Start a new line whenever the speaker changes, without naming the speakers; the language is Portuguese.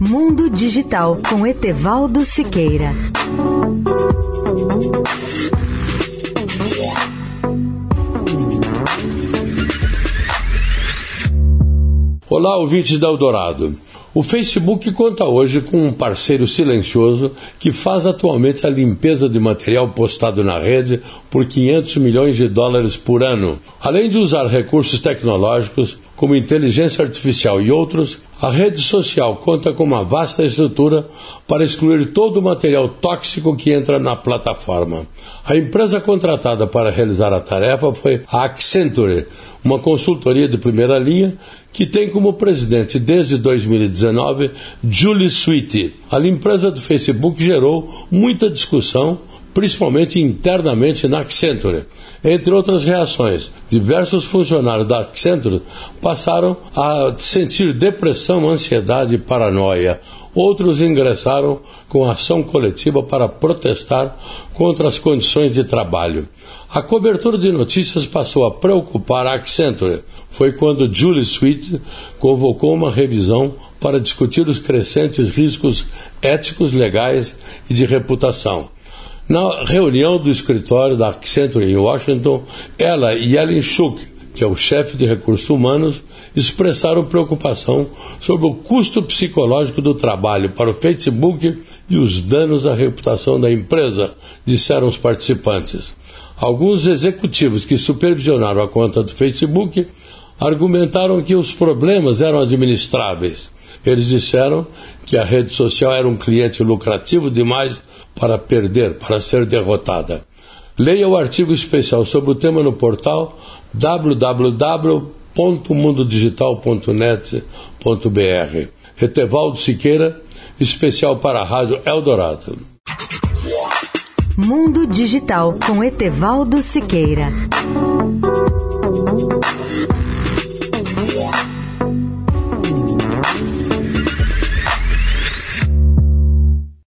Mundo Digital com Etevaldo Siqueira.
Olá, ouvintes da Eldorado. O Facebook conta hoje com um parceiro silencioso que faz atualmente a limpeza de material postado na rede por 500 milhões de dólares por ano. Além de usar recursos tecnológicos como inteligência artificial e outros, a rede social conta com uma vasta estrutura para excluir todo o material tóxico que entra na plataforma. A empresa contratada para realizar a tarefa foi a Accenture, uma consultoria de primeira linha que tem como presidente desde 2019 Julie Sweet. A empresa do Facebook gerou muita discussão, principalmente internamente na Accenture. Entre outras reações, diversos funcionários da Accenture passaram a sentir depressão, ansiedade e paranoia. Outros ingressaram com ação coletiva para protestar contra as condições de trabalho. A cobertura de notícias passou a preocupar a Accenture. Foi quando Julie Sweet convocou uma revisão para discutir os crescentes riscos éticos, legais e de reputação. Na reunião do escritório da Accenture em Washington, ela e Ellen Schuck, que é o chefe de recursos humanos, expressaram preocupação sobre o custo psicológico do trabalho para o Facebook e os danos à reputação da empresa, disseram os participantes. Alguns executivos que supervisionaram a conta do Facebook argumentaram que os problemas eram administráveis. Eles disseram que a rede social era um cliente lucrativo demais para perder, para ser derrotada. Leia o artigo especial sobre o tema no portal www.mundodigital.net.br. Etevaldo Siqueira, especial para a Rádio Eldorado.
Mundo Digital com Etevaldo Siqueira.